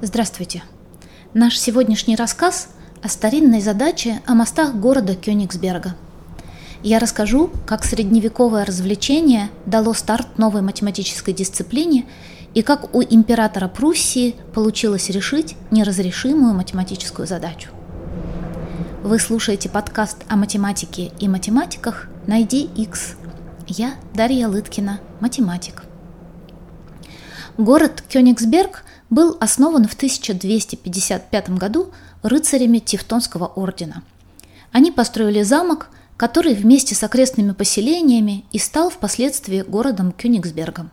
Здравствуйте! Наш сегодняшний рассказ о старинной задаче о мостах города Кёнигсберга. Я расскажу, как средневековое развлечение дало старт новой математической дисциплине и как у императора Пруссии получилось решить неразрешимую математическую задачу. Вы слушаете подкаст о математике и математиках «Найди X». Я Дарья Лыткина, математик. Город Кёнигсберг был основан в 1255 году рыцарями Тевтонского ордена. Они построили замок, который вместе с окрестными поселениями и стал впоследствии городом Кёнигсбергом.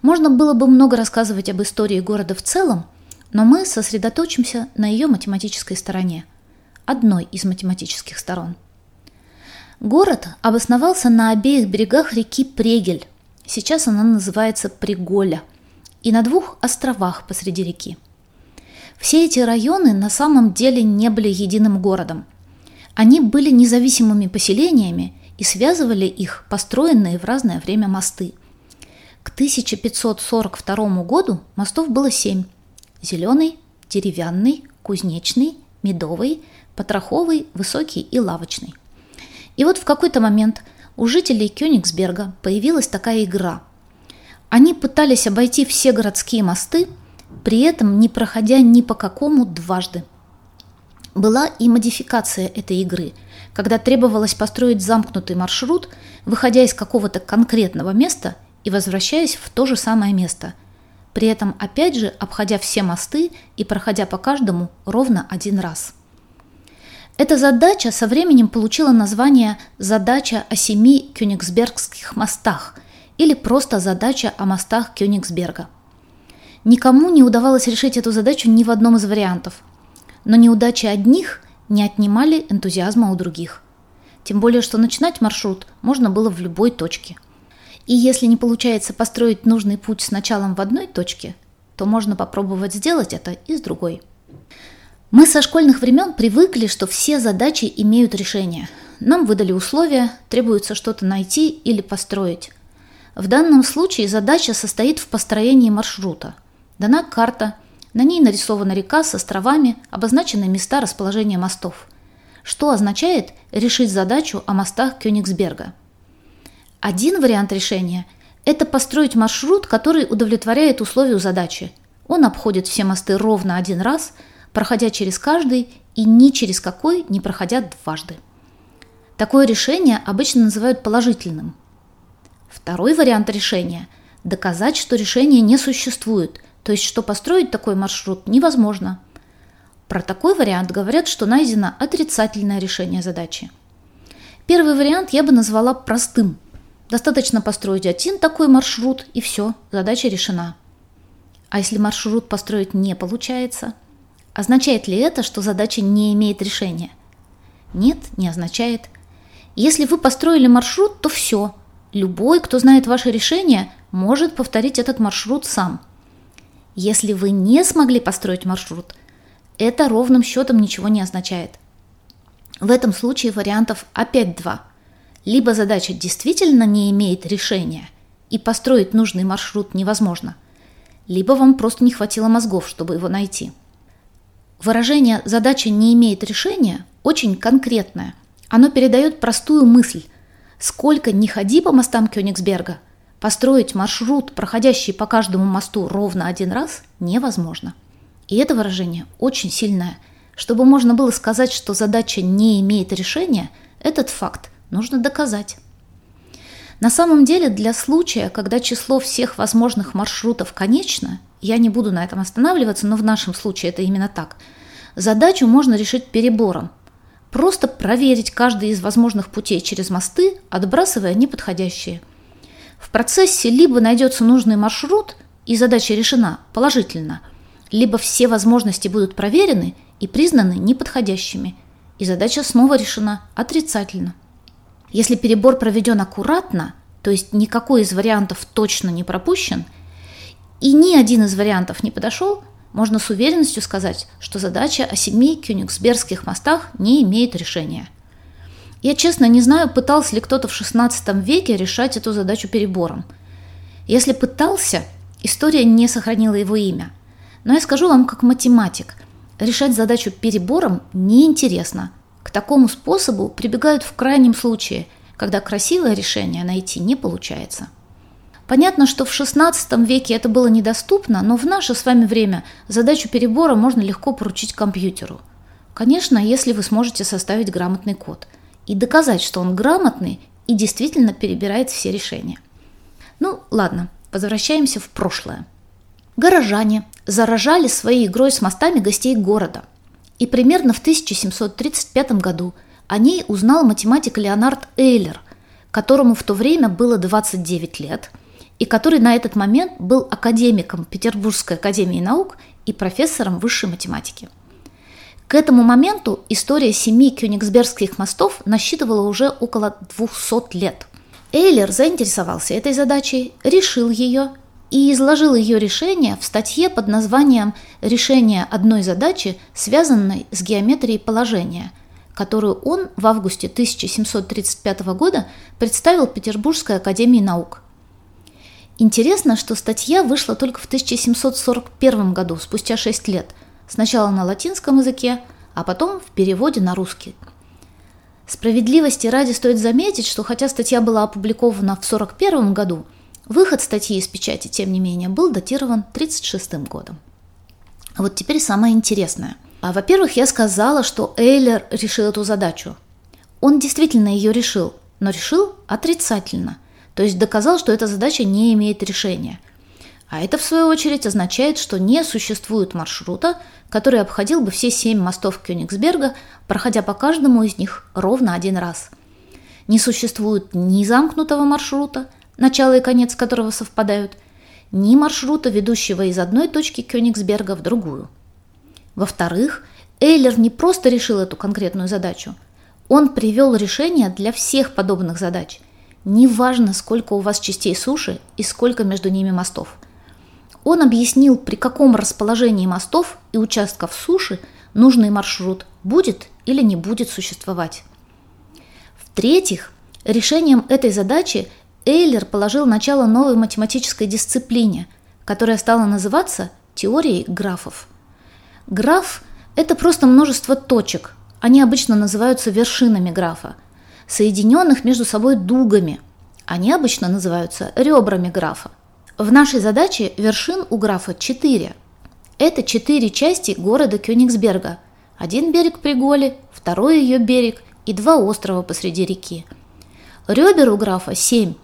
Можно было бы много рассказывать об истории города в целом, но мы сосредоточимся на ее математической стороне, одной из математических сторон. Город обосновался на обеих берегах реки Прегель, сейчас она называется Приголя – и на двух островах посреди реки. Все эти районы на самом деле не были единым городом. Они были независимыми поселениями и связывали их построенные в разное время мосты. К 1542 году мостов было семь. Зеленый, деревянный, кузнечный, медовый, потроховый, высокий и лавочный. И вот в какой-то момент у жителей Кёнигсберга появилась такая игра – они пытались обойти все городские мосты, при этом не проходя ни по какому дважды. Была и модификация этой игры, когда требовалось построить замкнутый маршрут, выходя из какого-то конкретного места и возвращаясь в то же самое место, при этом опять же обходя все мосты и проходя по каждому ровно один раз. Эта задача со временем получила название «Задача о семи кёнигсбергских мостах», или просто задача о мостах Кёнигсберга. Никому не удавалось решить эту задачу ни в одном из вариантов, но неудачи одних не отнимали энтузиазма у других. Тем более, что начинать маршрут можно было в любой точке. И если не получается построить нужный путь с началом в одной точке, то можно попробовать сделать это и с другой. Мы со школьных времен привыкли, что все задачи имеют решение. Нам выдали условия, требуется что-то найти или построить. В данном случае задача состоит в построении маршрута. Дана карта, на ней нарисована река с островами, обозначены места расположения мостов. Что означает решить задачу о мостах Кёнигсберга? Один вариант решения – это построить маршрут, который удовлетворяет условию задачи. Он обходит все мосты ровно один раз, проходя через каждый и ни через какой не проходя дважды. Такое решение обычно называют положительным – Второй вариант решения – доказать, что решение не существует, то есть что построить такой маршрут невозможно. Про такой вариант говорят, что найдено отрицательное решение задачи. Первый вариант я бы назвала простым. Достаточно построить один такой маршрут и все, задача решена. А если маршрут построить не получается? Означает ли это, что задача не имеет решения? Нет, не означает. Если вы построили маршрут, то все, Любой, кто знает ваше решение, может повторить этот маршрут сам. Если вы не смогли построить маршрут, это ровным счетом ничего не означает. В этом случае вариантов опять два. Либо задача действительно не имеет решения, и построить нужный маршрут невозможно, либо вам просто не хватило мозгов, чтобы его найти. Выражение «задача не имеет решения» очень конкретное. Оно передает простую мысль – Сколько ни ходи по мостам Кёнигсберга, построить маршрут, проходящий по каждому мосту ровно один раз, невозможно. И это выражение очень сильное. Чтобы можно было сказать, что задача не имеет решения, этот факт нужно доказать. На самом деле, для случая, когда число всех возможных маршрутов конечно, я не буду на этом останавливаться, но в нашем случае это именно так, задачу можно решить перебором, Просто проверить каждый из возможных путей через мосты, отбрасывая неподходящие. В процессе либо найдется нужный маршрут, и задача решена положительно, либо все возможности будут проверены и признаны неподходящими, и задача снова решена отрицательно. Если перебор проведен аккуратно, то есть никакой из вариантов точно не пропущен, и ни один из вариантов не подошел, можно с уверенностью сказать, что задача о семи кёнигсбергских мостах не имеет решения. Я честно не знаю, пытался ли кто-то в XVI веке решать эту задачу перебором. Если пытался, история не сохранила его имя. Но я скажу вам как математик, решать задачу перебором неинтересно. К такому способу прибегают в крайнем случае, когда красивое решение найти не получается. Понятно, что в XVI веке это было недоступно, но в наше с вами время задачу перебора можно легко поручить компьютеру. Конечно, если вы сможете составить грамотный код и доказать, что он грамотный и действительно перебирает все решения. Ну, ладно, возвращаемся в прошлое. Горожане заражали своей игрой с мостами гостей города. И примерно в 1735 году о ней узнал математик Леонард Эйлер, которому в то время было 29 лет – и который на этот момент был академиком Петербургской академии наук и профессором высшей математики. К этому моменту история семи кёнигсбергских мостов насчитывала уже около 200 лет. Эйлер заинтересовался этой задачей, решил ее и изложил ее решение в статье под названием «Решение одной задачи, связанной с геометрией положения», которую он в августе 1735 года представил Петербургской академии наук – Интересно, что статья вышла только в 1741 году, спустя 6 лет. Сначала на латинском языке, а потом в переводе на русский. Справедливости ради стоит заметить, что хотя статья была опубликована в 1941 году, выход статьи из печати, тем не менее, был датирован 1936 годом. А вот теперь самое интересное. А, во-первых, я сказала, что Эйлер решил эту задачу. Он действительно ее решил, но решил отрицательно – то есть доказал, что эта задача не имеет решения. А это, в свою очередь, означает, что не существует маршрута, который обходил бы все семь мостов Кёнигсберга, проходя по каждому из них ровно один раз. Не существует ни замкнутого маршрута, начало и конец которого совпадают, ни маршрута, ведущего из одной точки Кёнигсберга в другую. Во-вторых, Эйлер не просто решил эту конкретную задачу, он привел решение для всех подобных задач – Неважно, сколько у вас частей суши и сколько между ними мостов. Он объяснил, при каком расположении мостов и участков суши нужный маршрут будет или не будет существовать. В-третьих, решением этой задачи Эйлер положил начало новой математической дисциплине, которая стала называться теорией графов. Граф – это просто множество точек, они обычно называются вершинами графа – соединенных между собой дугами. Они обычно называются ребрами графа. В нашей задаче вершин у графа 4. Это четыре части города Кёнигсберга. Один берег Приголи, второй ее берег и два острова посреди реки. Ребер у графа 7.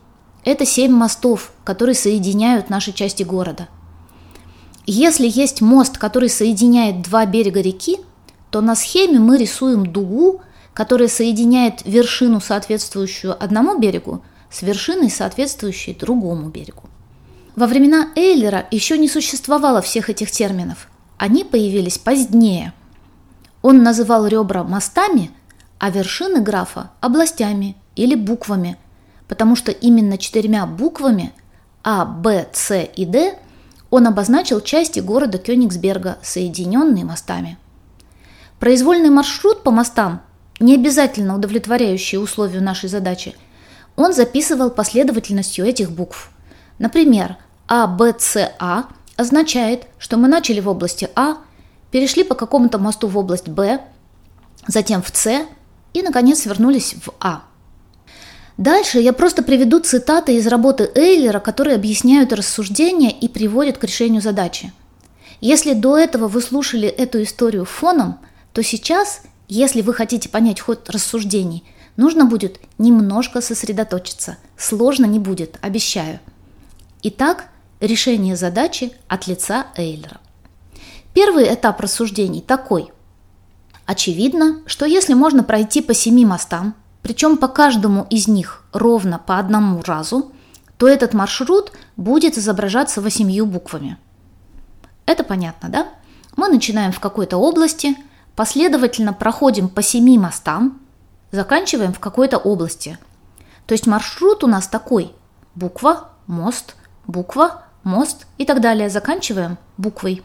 Это семь мостов, которые соединяют наши части города. Если есть мост, который соединяет два берега реки, то на схеме мы рисуем дугу, которая соединяет вершину, соответствующую одному берегу, с вершиной, соответствующей другому берегу. Во времена Эйлера еще не существовало всех этих терминов. Они появились позднее. Он называл ребра мостами, а вершины графа – областями или буквами, потому что именно четырьмя буквами А, Б, С и Д он обозначил части города Кёнигсберга, соединенные мостами. Произвольный маршрут по мостам не обязательно удовлетворяющие условию нашей задачи, он записывал последовательностью этих букв. Например, А, Б, С, А означает, что мы начали в области А, перешли по какому-то мосту в область Б, затем в С и, наконец, вернулись в А. Дальше я просто приведу цитаты из работы Эйлера, которые объясняют рассуждения и приводят к решению задачи. Если до этого вы слушали эту историю фоном, то сейчас если вы хотите понять ход рассуждений, нужно будет немножко сосредоточиться. Сложно не будет, обещаю. Итак, решение задачи от лица Эйлера. Первый этап рассуждений такой. Очевидно, что если можно пройти по семи мостам, причем по каждому из них ровно по одному разу, то этот маршрут будет изображаться восемью буквами. Это понятно, да? Мы начинаем в какой-то области – Последовательно проходим по семи мостам, заканчиваем в какой-то области. То есть маршрут у нас такой. Буква, мост, буква, мост и так далее. Заканчиваем буквой.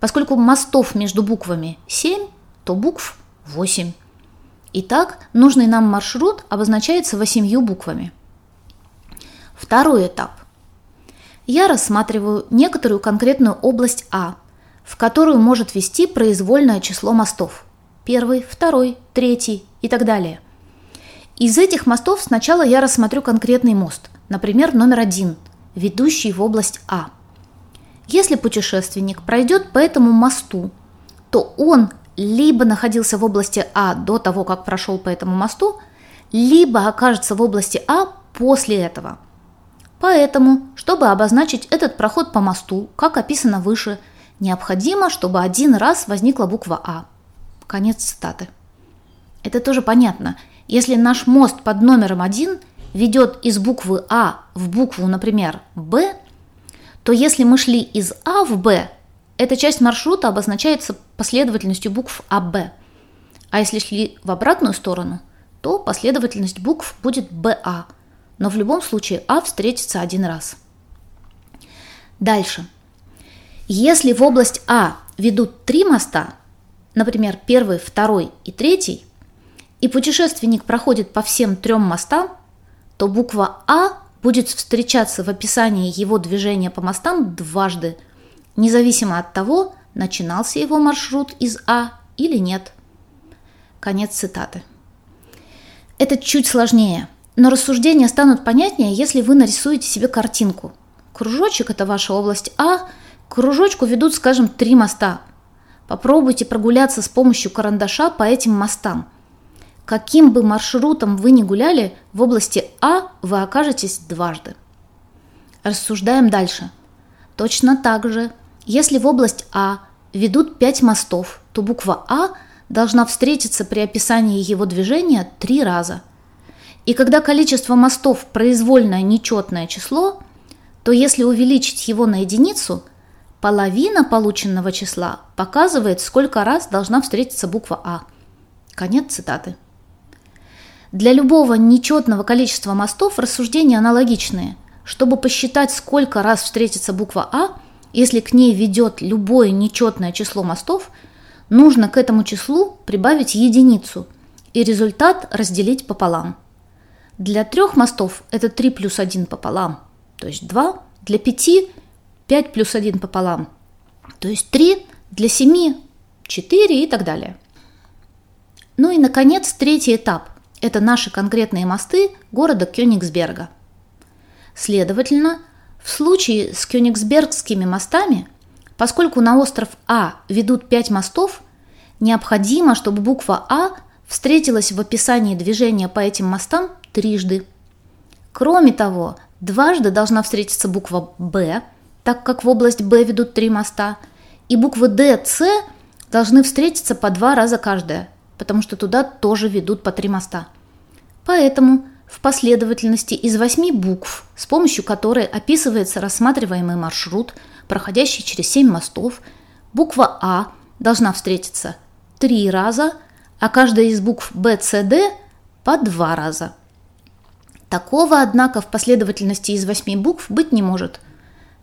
Поскольку мостов между буквами 7, то букв 8. Итак, нужный нам маршрут обозначается восемью буквами. Второй этап. Я рассматриваю некоторую конкретную область А, в которую может вести произвольное число мостов. Первый, второй, третий и так далее. Из этих мостов сначала я рассмотрю конкретный мост, например, номер один, ведущий в область А – если путешественник пройдет по этому мосту, то он либо находился в области А до того, как прошел по этому мосту, либо окажется в области А после этого. Поэтому, чтобы обозначить этот проход по мосту, как описано выше, необходимо, чтобы один раз возникла буква А. Конец цитаты. Это тоже понятно. Если наш мост под номером 1 ведет из буквы А в букву, например, Б, то если мы шли из А в Б, эта часть маршрута обозначается последовательностью букв АБ. А если шли в обратную сторону, то последовательность букв будет БА. Но в любом случае А встретится один раз. Дальше. Если в область А ведут три моста, например, первый, второй и третий, и путешественник проходит по всем трем мостам, то буква А будет встречаться в описании его движения по мостам дважды, независимо от того, начинался его маршрут из А или нет. Конец цитаты. Это чуть сложнее, но рассуждения станут понятнее, если вы нарисуете себе картинку. Кружочек – это ваша область А, к кружочку ведут, скажем, три моста. Попробуйте прогуляться с помощью карандаша по этим мостам – Каким бы маршрутом вы ни гуляли, в области А вы окажетесь дважды. Рассуждаем дальше. Точно так же, если в область А ведут 5 мостов, то буква А должна встретиться при описании его движения три раза. И когда количество мостов произвольное нечетное число, то если увеличить его на единицу, половина полученного числа показывает, сколько раз должна встретиться буква А. Конец цитаты. Для любого нечетного количества мостов рассуждения аналогичные. Чтобы посчитать, сколько раз встретится буква А, если к ней ведет любое нечетное число мостов, нужно к этому числу прибавить единицу и результат разделить пополам. Для трех мостов это 3 плюс 1 пополам, то есть 2. Для 5 – 5 плюс 1 пополам, то есть 3. Для 7 – 4 и так далее. Ну и, наконец, третий этап – это наши конкретные мосты города Кёнигсберга. Следовательно, в случае с Кёнигсбергскими мостами, поскольку на остров А ведут пять мостов, необходимо, чтобы буква А встретилась в описании движения по этим мостам трижды. Кроме того, дважды должна встретиться буква Б, так как в область Б ведут три моста, и буквы Д, С должны встретиться по два раза каждая – потому что туда тоже ведут по три моста. Поэтому в последовательности из восьми букв, с помощью которой описывается рассматриваемый маршрут, проходящий через семь мостов, буква А должна встретиться три раза, а каждая из букв Б, С, Д по два раза. Такого, однако, в последовательности из восьми букв быть не может.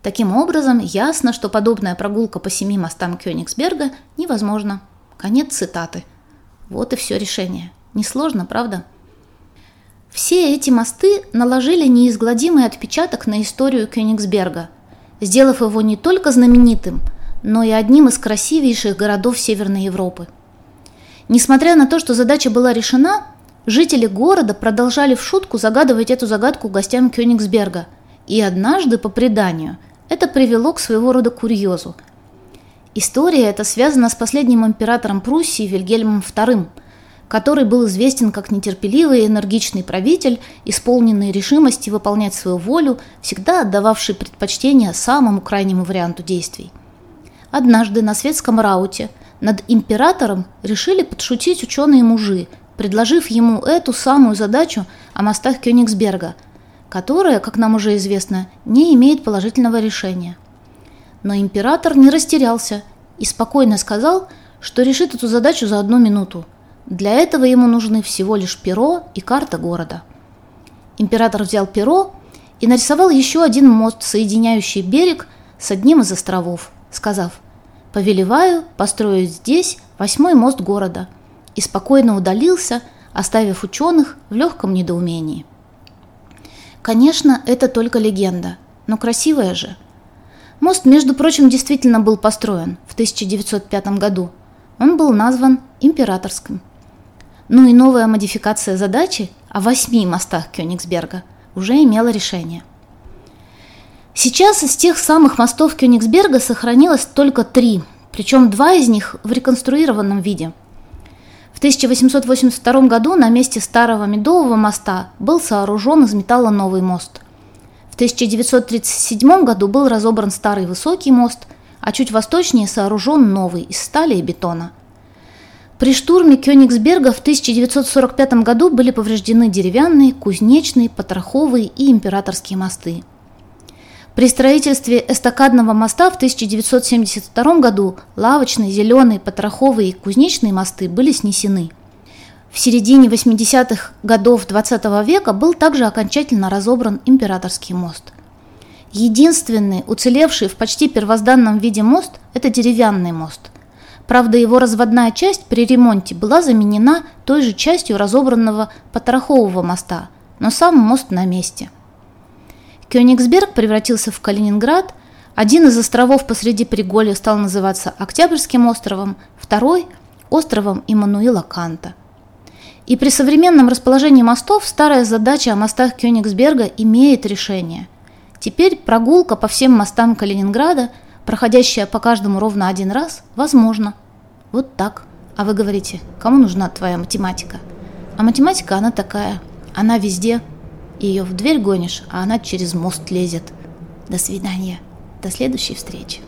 Таким образом, ясно, что подобная прогулка по семи мостам Кёнигсберга невозможна. Конец цитаты – вот и все решение. Несложно, правда? Все эти мосты наложили неизгладимый отпечаток на историю Кёнигсберга, сделав его не только знаменитым, но и одним из красивейших городов Северной Европы. Несмотря на то, что задача была решена, жители города продолжали в шутку загадывать эту загадку гостям Кёнигсберга, и однажды, по преданию, это привело к своего рода курьезу – История эта связана с последним императором Пруссии Вильгельмом II, который был известен как нетерпеливый и энергичный правитель, исполненный решимости выполнять свою волю, всегда отдававший предпочтение самому крайнему варианту действий. Однажды на светском рауте над императором решили подшутить ученые-мужи, предложив ему эту самую задачу о мостах Кёнигсберга, которая, как нам уже известно, не имеет положительного решения – но император не растерялся и спокойно сказал, что решит эту задачу за одну минуту. Для этого ему нужны всего лишь перо и карта города. Император взял перо и нарисовал еще один мост, соединяющий берег с одним из островов, сказав Повелеваю построить здесь восьмой мост города и спокойно удалился, оставив ученых в легком недоумении. Конечно, это только легенда, но красивая же. Мост, между прочим, действительно был построен в 1905 году. Он был назван императорским. Ну и новая модификация задачи о восьми мостах Кёнигсберга уже имела решение. Сейчас из тех самых мостов Кёнигсберга сохранилось только три, причем два из них в реконструированном виде. В 1882 году на месте старого Медового моста был сооружен из металла новый мост. В 1937 году был разобран старый высокий мост, а чуть восточнее сооружен новый из стали и бетона – при штурме Кёнигсберга в 1945 году были повреждены деревянные, кузнечные, потроховые и императорские мосты. При строительстве эстакадного моста в 1972 году лавочные, зеленые, потроховые и кузнечные мосты были снесены. В середине 80-х годов XX -го века был также окончательно разобран императорский мост. Единственный уцелевший в почти первозданном виде мост – это деревянный мост – Правда, его разводная часть при ремонте была заменена той же частью разобранного Потрохового моста, но сам мост на месте. Кёнигсберг превратился в Калининград, один из островов посреди Приголья стал называться Октябрьским островом, второй – островом Иммануила Канта. И при современном расположении мостов старая задача о мостах Кёнигсберга имеет решение. Теперь прогулка по всем мостам Калининграда – проходящая по каждому ровно один раз, возможно. Вот так. А вы говорите, кому нужна твоя математика? А математика, она такая, она везде. Ее в дверь гонишь, а она через мост лезет. До свидания. До следующей встречи.